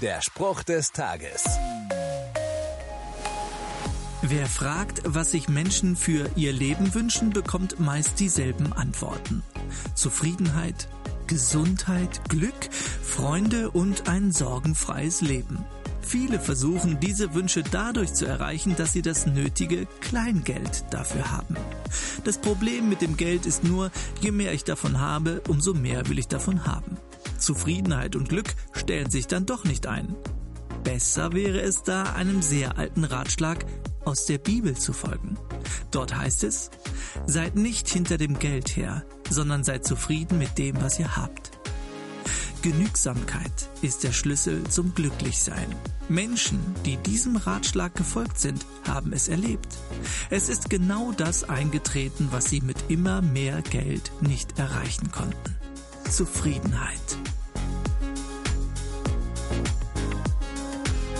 Der Spruch des Tages. Wer fragt, was sich Menschen für ihr Leben wünschen, bekommt meist dieselben Antworten. Zufriedenheit, Gesundheit, Glück, Freunde und ein sorgenfreies Leben. Viele versuchen diese Wünsche dadurch zu erreichen, dass sie das nötige Kleingeld dafür haben. Das Problem mit dem Geld ist nur, je mehr ich davon habe, umso mehr will ich davon haben. Zufriedenheit und Glück stellen sich dann doch nicht ein. Besser wäre es da, einem sehr alten Ratschlag aus der Bibel zu folgen. Dort heißt es, seid nicht hinter dem Geld her, sondern seid zufrieden mit dem, was ihr habt. Genügsamkeit ist der Schlüssel zum Glücklichsein. Menschen, die diesem Ratschlag gefolgt sind, haben es erlebt. Es ist genau das eingetreten, was sie mit immer mehr Geld nicht erreichen konnten. Zufriedenheit.